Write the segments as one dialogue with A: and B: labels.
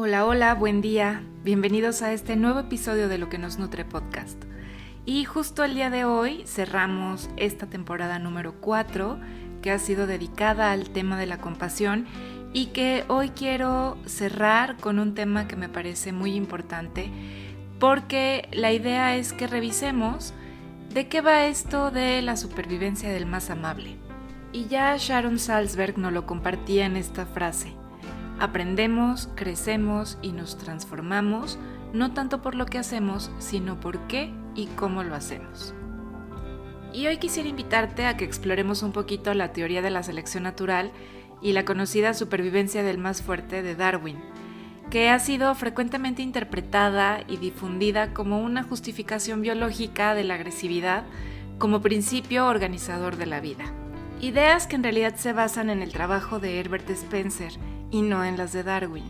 A: Hola, hola, buen día. Bienvenidos a este nuevo episodio de Lo que nos nutre podcast. Y justo el día de hoy cerramos esta temporada número 4 que ha sido dedicada al tema de la compasión y que hoy quiero cerrar con un tema que me parece muy importante porque la idea es que revisemos de qué va esto de la supervivencia del más amable. Y ya Sharon Salzberg nos lo compartía en esta frase. Aprendemos, crecemos y nos transformamos no tanto por lo que hacemos, sino por qué y cómo lo hacemos. Y hoy quisiera invitarte a que exploremos un poquito la teoría de la selección natural y la conocida supervivencia del más fuerte de Darwin, que ha sido frecuentemente interpretada y difundida como una justificación biológica de la agresividad como principio organizador de la vida. Ideas que en realidad se basan en el trabajo de Herbert Spencer y no en las de Darwin,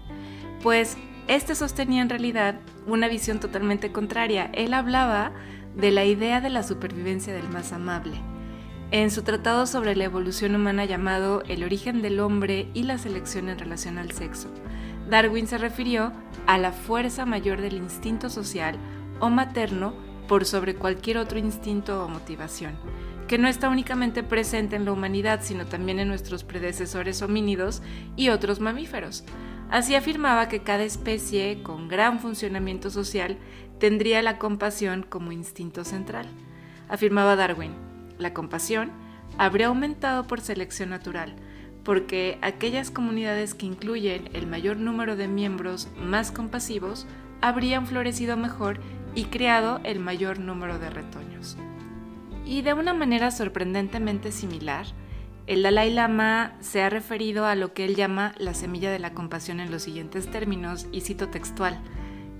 A: pues este sostenía en realidad una visión totalmente contraria. Él hablaba de la idea de la supervivencia del más amable. En su tratado sobre la evolución humana llamado El origen del hombre y la selección en relación al sexo, Darwin se refirió a la fuerza mayor del instinto social o materno por sobre cualquier otro instinto o motivación, que no está únicamente presente en la humanidad, sino también en nuestros predecesores homínidos y otros mamíferos. Así afirmaba que cada especie con gran funcionamiento social tendría la compasión como instinto central. Afirmaba Darwin, la compasión habría aumentado por selección natural, porque aquellas comunidades que incluyen el mayor número de miembros más compasivos habrían florecido mejor y creado el mayor número de retoños. Y de una manera sorprendentemente similar, el Dalai Lama se ha referido a lo que él llama la semilla de la compasión en los siguientes términos, y cito textual.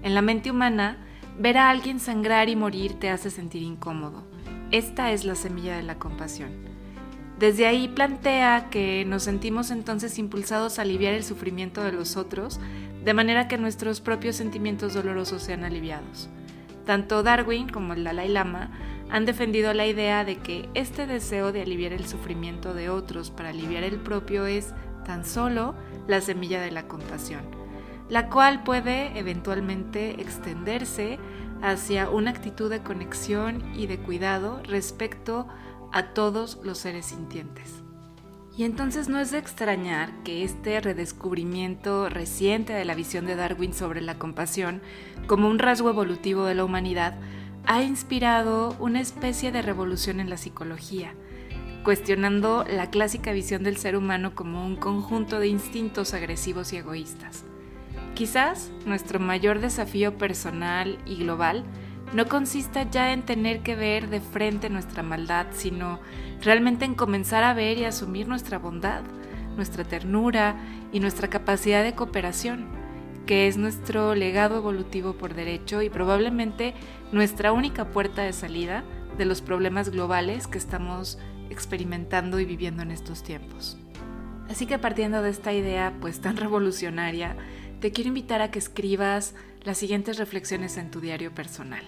A: En la mente humana, ver a alguien sangrar y morir te hace sentir incómodo. Esta es la semilla de la compasión. Desde ahí plantea que nos sentimos entonces impulsados a aliviar el sufrimiento de los otros, de manera que nuestros propios sentimientos dolorosos sean aliviados. Tanto Darwin como el Dalai Lama han defendido la idea de que este deseo de aliviar el sufrimiento de otros para aliviar el propio es tan solo la semilla de la compasión, la cual puede eventualmente extenderse hacia una actitud de conexión y de cuidado respecto a todos los seres sintientes. Y entonces no es de extrañar que este redescubrimiento reciente de la visión de Darwin sobre la compasión como un rasgo evolutivo de la humanidad ha inspirado una especie de revolución en la psicología, cuestionando la clásica visión del ser humano como un conjunto de instintos agresivos y egoístas. Quizás nuestro mayor desafío personal y global no consista ya en tener que ver de frente nuestra maldad, sino realmente en comenzar a ver y asumir nuestra bondad, nuestra ternura y nuestra capacidad de cooperación que es nuestro legado evolutivo por derecho y probablemente nuestra única puerta de salida de los problemas globales que estamos experimentando y viviendo en estos tiempos. Así que partiendo de esta idea pues tan revolucionaria, te quiero invitar a que escribas las siguientes reflexiones en tu diario personal.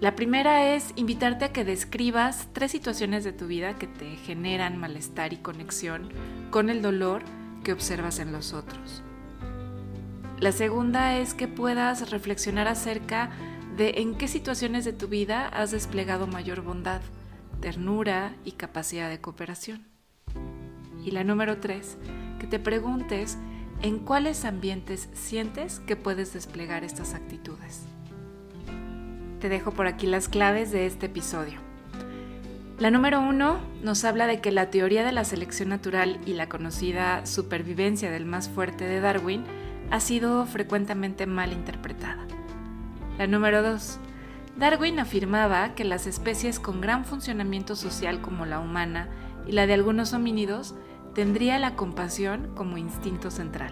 A: La primera es invitarte a que describas tres situaciones de tu vida que te generan malestar y conexión con el dolor que observas en los otros. La segunda es que puedas reflexionar acerca de en qué situaciones de tu vida has desplegado mayor bondad, ternura y capacidad de cooperación. Y la número tres, que te preguntes en cuáles ambientes sientes que puedes desplegar estas actitudes. Te dejo por aquí las claves de este episodio. La número uno nos habla de que la teoría de la selección natural y la conocida supervivencia del más fuerte de Darwin ha sido frecuentemente mal interpretada. La número 2. Darwin afirmaba que las especies con gran funcionamiento social como la humana y la de algunos homínidos tendría la compasión como instinto central.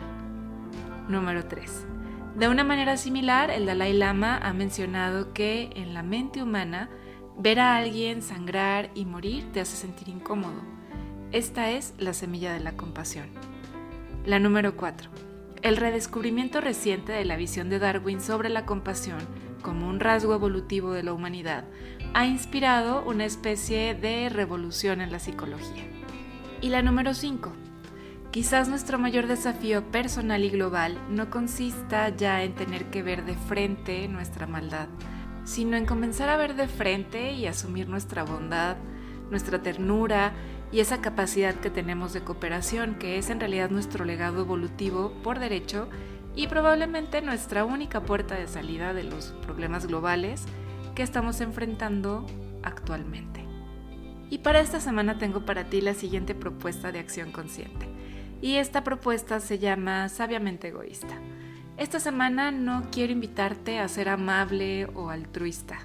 A: Número 3. De una manera similar, el Dalai Lama ha mencionado que en la mente humana ver a alguien sangrar y morir te hace sentir incómodo. Esta es la semilla de la compasión. La número 4. El redescubrimiento reciente de la visión de Darwin sobre la compasión como un rasgo evolutivo de la humanidad ha inspirado una especie de revolución en la psicología. Y la número 5. Quizás nuestro mayor desafío personal y global no consista ya en tener que ver de frente nuestra maldad, sino en comenzar a ver de frente y asumir nuestra bondad, nuestra ternura y esa capacidad que tenemos de cooperación, que es en realidad nuestro legado evolutivo por derecho y probablemente nuestra única puerta de salida de los problemas globales que estamos enfrentando actualmente. Y para esta semana tengo para ti la siguiente propuesta de acción consciente. Y esta propuesta se llama Sabiamente Egoísta. Esta semana no quiero invitarte a ser amable o altruista,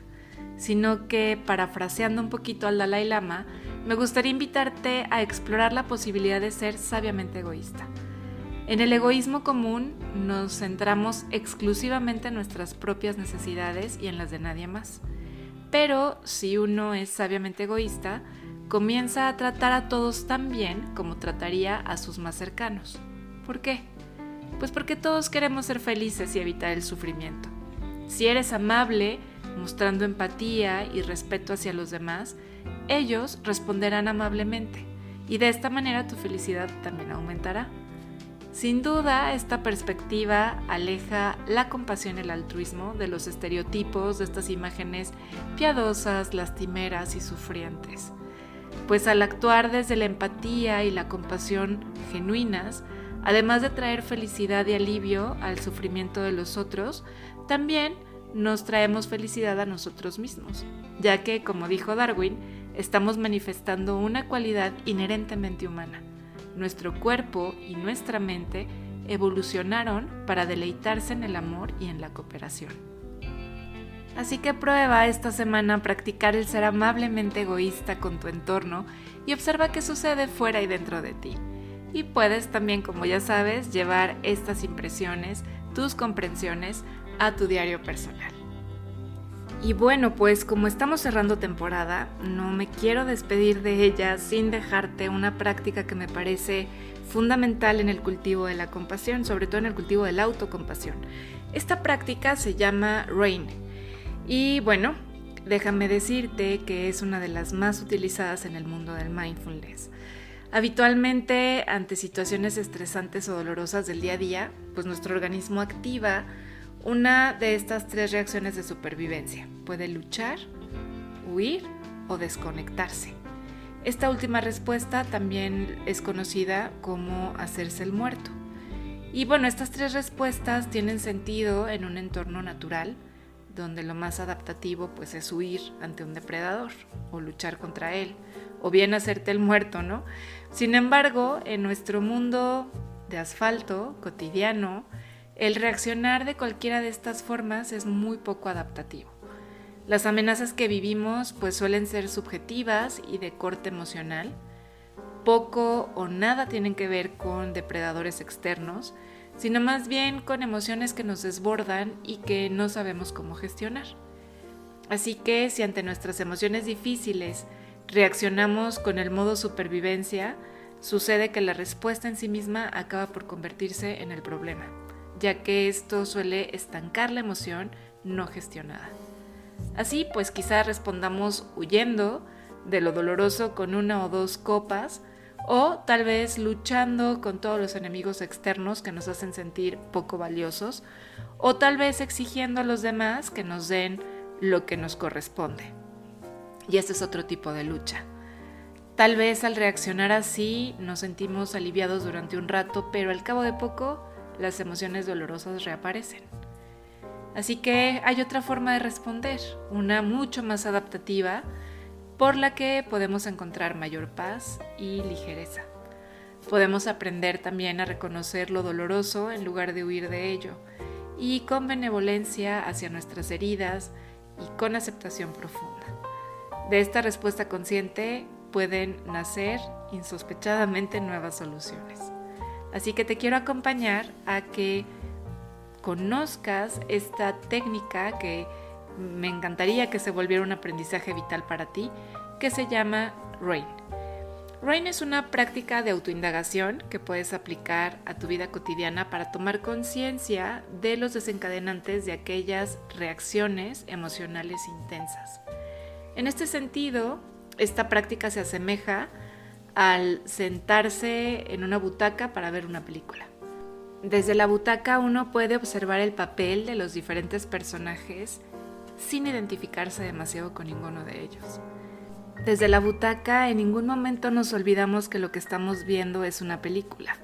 A: sino que, parafraseando un poquito al Dalai Lama, me gustaría invitarte a explorar la posibilidad de ser sabiamente egoísta. En el egoísmo común nos centramos exclusivamente en nuestras propias necesidades y en las de nadie más. Pero si uno es sabiamente egoísta, comienza a tratar a todos tan bien como trataría a sus más cercanos. ¿Por qué? Pues porque todos queremos ser felices y evitar el sufrimiento. Si eres amable, mostrando empatía y respeto hacia los demás, ellos responderán amablemente y de esta manera tu felicidad también aumentará. Sin duda, esta perspectiva aleja la compasión y el altruismo de los estereotipos de estas imágenes piadosas, lastimeras y sufrientes. Pues al actuar desde la empatía y la compasión genuinas, además de traer felicidad y alivio al sufrimiento de los otros, también nos traemos felicidad a nosotros mismos, ya que, como dijo Darwin, estamos manifestando una cualidad inherentemente humana nuestro cuerpo y nuestra mente evolucionaron para deleitarse en el amor y en la cooperación. Así que prueba esta semana practicar el ser amablemente egoísta con tu entorno y observa qué sucede fuera y dentro de ti. Y puedes también, como ya sabes, llevar estas impresiones, tus comprensiones, a tu diario personal. Y bueno, pues como estamos cerrando temporada, no me quiero despedir de ella sin dejarte una práctica que me parece fundamental en el cultivo de la compasión, sobre todo en el cultivo de la autocompasión. Esta práctica se llama RAIN. Y bueno, déjame decirte que es una de las más utilizadas en el mundo del mindfulness. Habitualmente, ante situaciones estresantes o dolorosas del día a día, pues nuestro organismo activa una de estas tres reacciones de supervivencia. Puede luchar, huir o desconectarse. Esta última respuesta también es conocida como hacerse el muerto. Y bueno, estas tres respuestas tienen sentido en un entorno natural, donde lo más adaptativo pues es huir ante un depredador o luchar contra él, o bien hacerte el muerto, ¿no? Sin embargo, en nuestro mundo de asfalto cotidiano, el reaccionar de cualquiera de estas formas es muy poco adaptativo. Las amenazas que vivimos pues suelen ser subjetivas y de corte emocional. Poco o nada tienen que ver con depredadores externos, sino más bien con emociones que nos desbordan y que no sabemos cómo gestionar. Así que si ante nuestras emociones difíciles reaccionamos con el modo supervivencia, sucede que la respuesta en sí misma acaba por convertirse en el problema ya que esto suele estancar la emoción no gestionada. Así pues quizá respondamos huyendo de lo doloroso con una o dos copas o tal vez luchando con todos los enemigos externos que nos hacen sentir poco valiosos o tal vez exigiendo a los demás que nos den lo que nos corresponde. Y este es otro tipo de lucha. Tal vez al reaccionar así nos sentimos aliviados durante un rato, pero al cabo de poco las emociones dolorosas reaparecen. Así que hay otra forma de responder, una mucho más adaptativa, por la que podemos encontrar mayor paz y ligereza. Podemos aprender también a reconocer lo doloroso en lugar de huir de ello, y con benevolencia hacia nuestras heridas y con aceptación profunda. De esta respuesta consciente pueden nacer insospechadamente nuevas soluciones. Así que te quiero acompañar a que conozcas esta técnica que me encantaría que se volviera un aprendizaje vital para ti, que se llama RAIN. RAIN es una práctica de autoindagación que puedes aplicar a tu vida cotidiana para tomar conciencia de los desencadenantes de aquellas reacciones emocionales intensas. En este sentido, esta práctica se asemeja al sentarse en una butaca para ver una película. Desde la butaca uno puede observar el papel de los diferentes personajes sin identificarse demasiado con ninguno de ellos. Desde la butaca en ningún momento nos olvidamos que lo que estamos viendo es una película.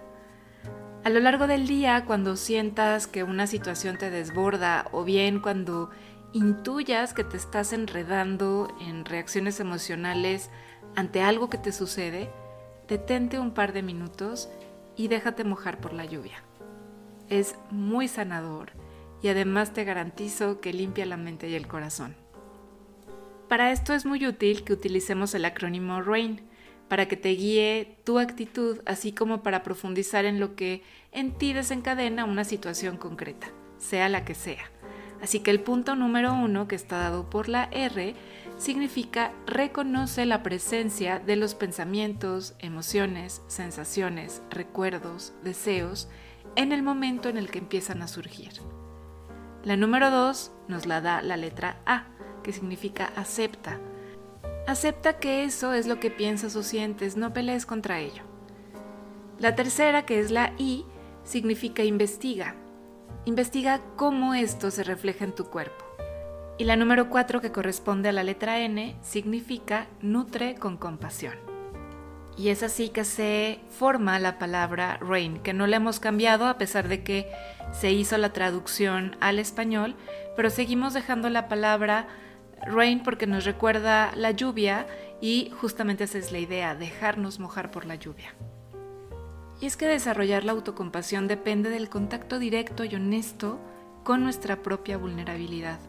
A: A lo largo del día, cuando sientas que una situación te desborda o bien cuando intuyas que te estás enredando en reacciones emocionales ante algo que te sucede, detente un par de minutos y déjate mojar por la lluvia. Es muy sanador y además te garantizo que limpia la mente y el corazón. Para esto es muy útil que utilicemos el acrónimo RAIN para que te guíe tu actitud, así como para profundizar en lo que en ti desencadena una situación concreta, sea la que sea. Así que el punto número uno, que está dado por la R, significa reconoce la presencia de los pensamientos, emociones, sensaciones, recuerdos, deseos en el momento en el que empiezan a surgir. La número dos nos la da la letra A, que significa acepta. Acepta que eso es lo que piensas o sientes, no pelees contra ello. La tercera, que es la I, significa investiga. Investiga cómo esto se refleja en tu cuerpo. Y la número 4, que corresponde a la letra N, significa nutre con compasión. Y es así que se forma la palabra rain, que no la hemos cambiado a pesar de que se hizo la traducción al español, pero seguimos dejando la palabra rain porque nos recuerda la lluvia y justamente esa es la idea, dejarnos mojar por la lluvia. Y es que desarrollar la autocompasión depende del contacto directo y honesto con nuestra propia vulnerabilidad.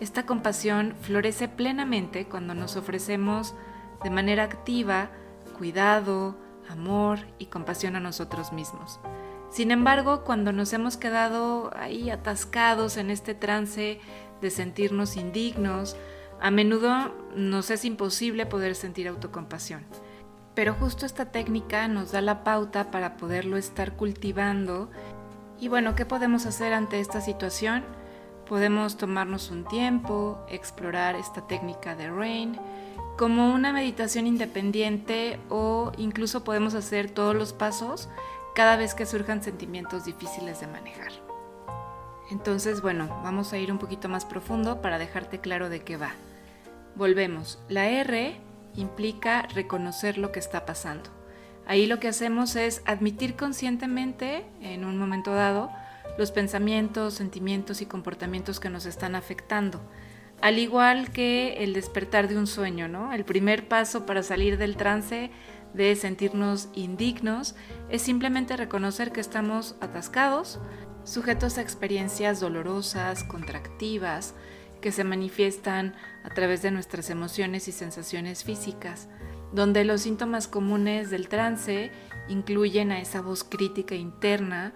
A: Esta compasión florece plenamente cuando nos ofrecemos de manera activa cuidado, amor y compasión a nosotros mismos. Sin embargo, cuando nos hemos quedado ahí atascados en este trance de sentirnos indignos, a menudo nos es imposible poder sentir autocompasión. Pero justo esta técnica nos da la pauta para poderlo estar cultivando. Y bueno, ¿qué podemos hacer ante esta situación? Podemos tomarnos un tiempo, explorar esta técnica de RAIN como una meditación independiente o incluso podemos hacer todos los pasos cada vez que surjan sentimientos difíciles de manejar. Entonces, bueno, vamos a ir un poquito más profundo para dejarte claro de qué va. Volvemos. La R implica reconocer lo que está pasando. Ahí lo que hacemos es admitir conscientemente, en un momento dado, los pensamientos, sentimientos y comportamientos que nos están afectando. Al igual que el despertar de un sueño, ¿no? El primer paso para salir del trance de sentirnos indignos es simplemente reconocer que estamos atascados, sujetos a experiencias dolorosas, contractivas, que se manifiestan a través de nuestras emociones y sensaciones físicas, donde los síntomas comunes del trance incluyen a esa voz crítica interna,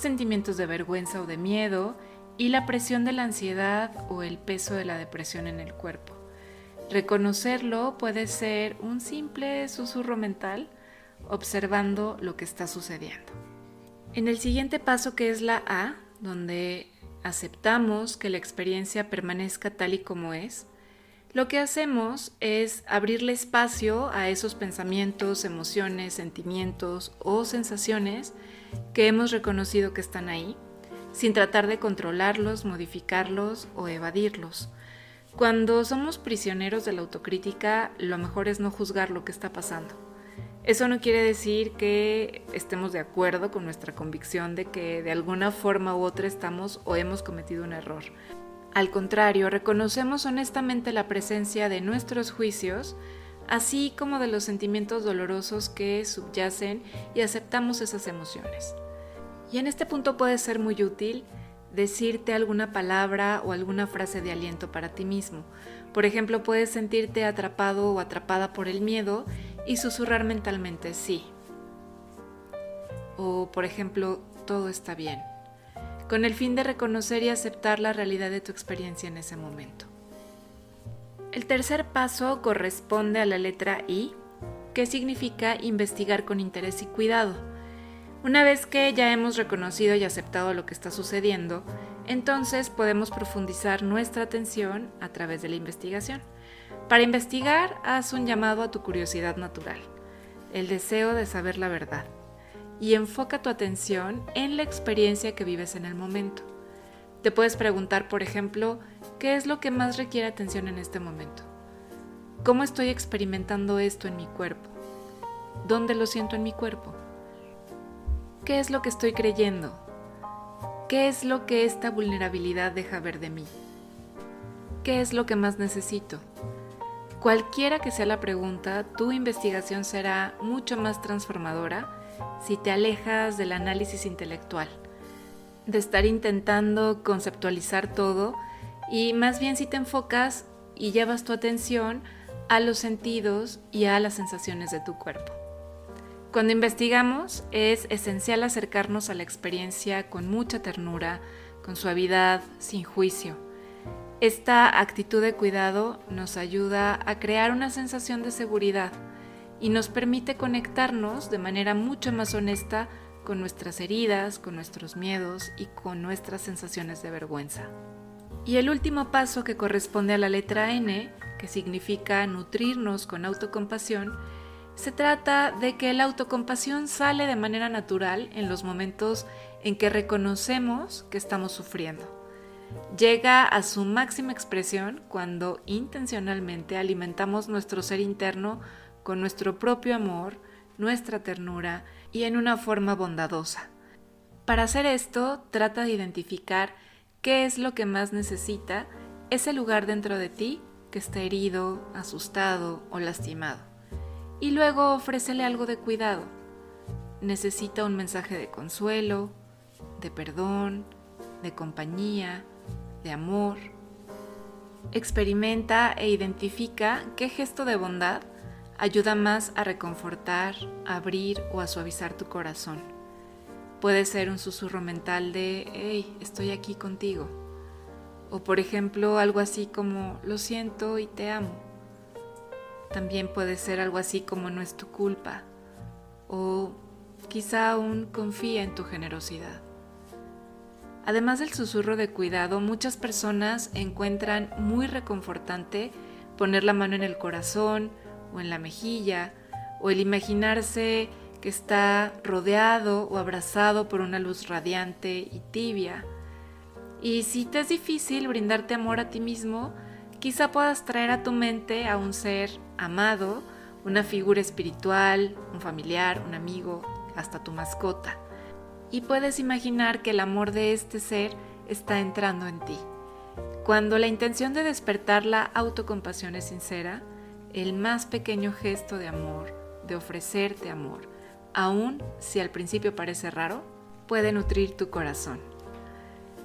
A: sentimientos de vergüenza o de miedo y la presión de la ansiedad o el peso de la depresión en el cuerpo. Reconocerlo puede ser un simple susurro mental observando lo que está sucediendo. En el siguiente paso que es la A, donde aceptamos que la experiencia permanezca tal y como es, lo que hacemos es abrirle espacio a esos pensamientos, emociones, sentimientos o sensaciones que hemos reconocido que están ahí, sin tratar de controlarlos, modificarlos o evadirlos. Cuando somos prisioneros de la autocrítica, lo mejor es no juzgar lo que está pasando eso no quiere decir que estemos de acuerdo con nuestra convicción de que de alguna forma u otra estamos o hemos cometido un error. Al contrario, reconocemos honestamente la presencia de nuestros juicios, así como de los sentimientos dolorosos que subyacen y aceptamos esas emociones. Y en este punto puede ser muy útil decirte alguna palabra o alguna frase de aliento para ti mismo. Por ejemplo, puedes sentirte atrapado o atrapada por el miedo y susurrar mentalmente sí. O, por ejemplo, todo está bien, con el fin de reconocer y aceptar la realidad de tu experiencia en ese momento. El tercer paso corresponde a la letra I, que significa investigar con interés y cuidado. Una vez que ya hemos reconocido y aceptado lo que está sucediendo, entonces podemos profundizar nuestra atención a través de la investigación. Para investigar, haz un llamado a tu curiosidad natural. el deseo de saber la verdad, y enfoca tu atención en la experiencia que vives en el momento. Te puedes preguntar, por ejemplo, ¿qué es lo que más requiere atención en este momento? ¿Cómo estoy experimentando esto en mi cuerpo? ¿Dónde lo siento en mi cuerpo? ¿Qué es lo que estoy creyendo? ¿Qué es lo que esta vulnerabilidad deja ver de mí? ¿Qué es lo que más necesito? Cualquiera que sea la pregunta, tu investigación será mucho más transformadora si te alejas del análisis intelectual, de estar intentando conceptualizar todo y más bien si te enfocas y llevas tu atención a los sentidos y a las sensaciones de tu cuerpo. Cuando investigamos es esencial acercarnos a la experiencia con mucha ternura, con suavidad, sin juicio. Esta actitud de cuidado nos ayuda a crear una sensación de seguridad y nos permite conectarnos de manera mucho más honesta con nuestras heridas, con nuestros miedos y con nuestras sensaciones de vergüenza. Y el último paso que corresponde a la letra N que significa nutrirnos con autocompasión, se trata de que la autocompasión sale de manera natural en los momentos en que reconocemos que estamos sufriendo. Llega a su máxima expresión cuando intencionalmente alimentamos nuestro ser interno con nuestro propio amor, nuestra ternura y en una forma bondadosa. Para hacer esto, trata de identificar qué es lo que más necesita ese lugar dentro de ti que está herido, asustado o lastimado. Y luego ofrécele algo de cuidado. Necesita un mensaje de consuelo, de perdón, de compañía, de amor. Experimenta e identifica qué gesto de bondad ayuda más a reconfortar, abrir o a suavizar tu corazón. Puede ser un susurro mental de, hey, estoy aquí contigo o por ejemplo algo así como lo siento y te amo. También puede ser algo así como no es tu culpa. O quizá aún confía en tu generosidad. Además del susurro de cuidado, muchas personas encuentran muy reconfortante poner la mano en el corazón o en la mejilla, o el imaginarse que está rodeado o abrazado por una luz radiante y tibia y si te es difícil brindarte amor a ti mismo, quizá puedas traer a tu mente a un ser amado, una figura espiritual, un familiar, un amigo, hasta tu mascota. Y puedes imaginar que el amor de este ser está entrando en ti. Cuando la intención de despertar la autocompasión es sincera, el más pequeño gesto de amor, de ofrecerte amor, aun si al principio parece raro, puede nutrir tu corazón.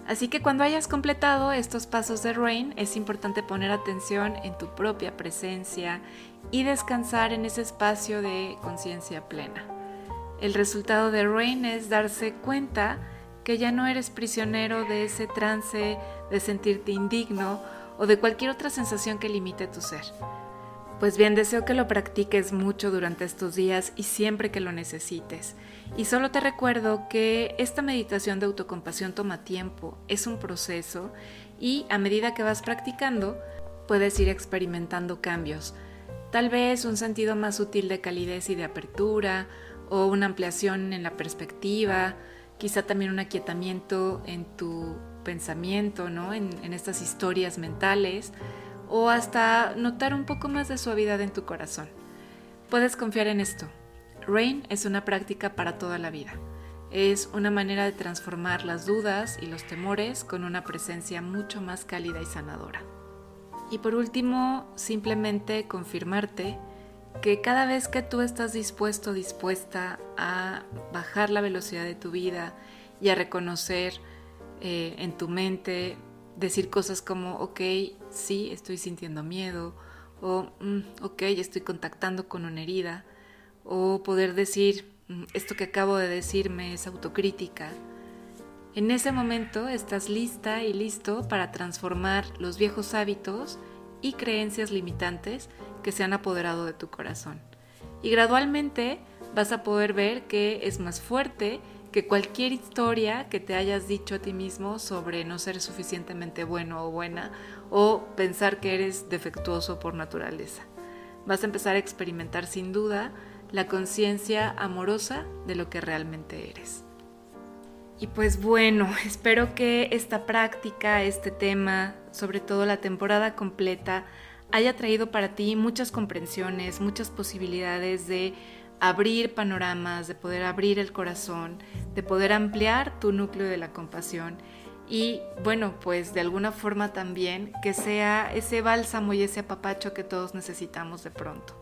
A: Así que cuando hayas completado estos pasos de Rain, es importante poner atención en tu propia presencia y descansar en ese espacio de conciencia plena. El resultado de Rain es darse cuenta que ya no eres prisionero de ese trance de sentirte indigno o de cualquier otra sensación que limite tu ser. Pues bien, deseo que lo practiques mucho durante estos días y siempre que lo necesites. Y solo te recuerdo que esta meditación de autocompasión toma tiempo, es un proceso y a medida que vas practicando puedes ir experimentando cambios. Tal vez un sentido más sutil de calidez y de apertura o una ampliación en la perspectiva, quizá también un aquietamiento en tu pensamiento, ¿no? en, en estas historias mentales o hasta notar un poco más de suavidad en tu corazón. Puedes confiar en esto. Rain es una práctica para toda la vida. Es una manera de transformar las dudas y los temores con una presencia mucho más cálida y sanadora. Y por último, simplemente confirmarte que cada vez que tú estás dispuesto dispuesta a bajar la velocidad de tu vida y a reconocer eh, en tu mente decir cosas como, ok, sí, estoy sintiendo miedo, o mm, ok, estoy contactando con una herida, o poder decir, mm, esto que acabo de decirme es autocrítica. En ese momento estás lista y listo para transformar los viejos hábitos y creencias limitantes que se han apoderado de tu corazón. Y gradualmente vas a poder ver que es más fuerte que cualquier historia que te hayas dicho a ti mismo sobre no ser suficientemente bueno o buena o pensar que eres defectuoso por naturaleza. Vas a empezar a experimentar sin duda la conciencia amorosa de lo que realmente eres. Y pues bueno, espero que esta práctica, este tema, sobre todo la temporada completa, haya traído para ti muchas comprensiones, muchas posibilidades de abrir panoramas, de poder abrir el corazón, de poder ampliar tu núcleo de la compasión y bueno, pues de alguna forma también que sea ese bálsamo y ese apapacho que todos necesitamos de pronto.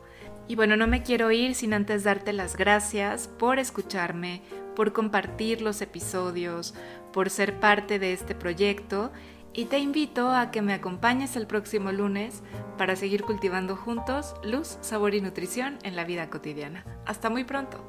A: Y bueno, no me quiero ir sin antes darte las gracias por escucharme, por compartir los episodios, por ser parte de este proyecto y te invito a que me acompañes el próximo lunes para seguir cultivando juntos luz, sabor y nutrición en la vida cotidiana. Hasta muy pronto.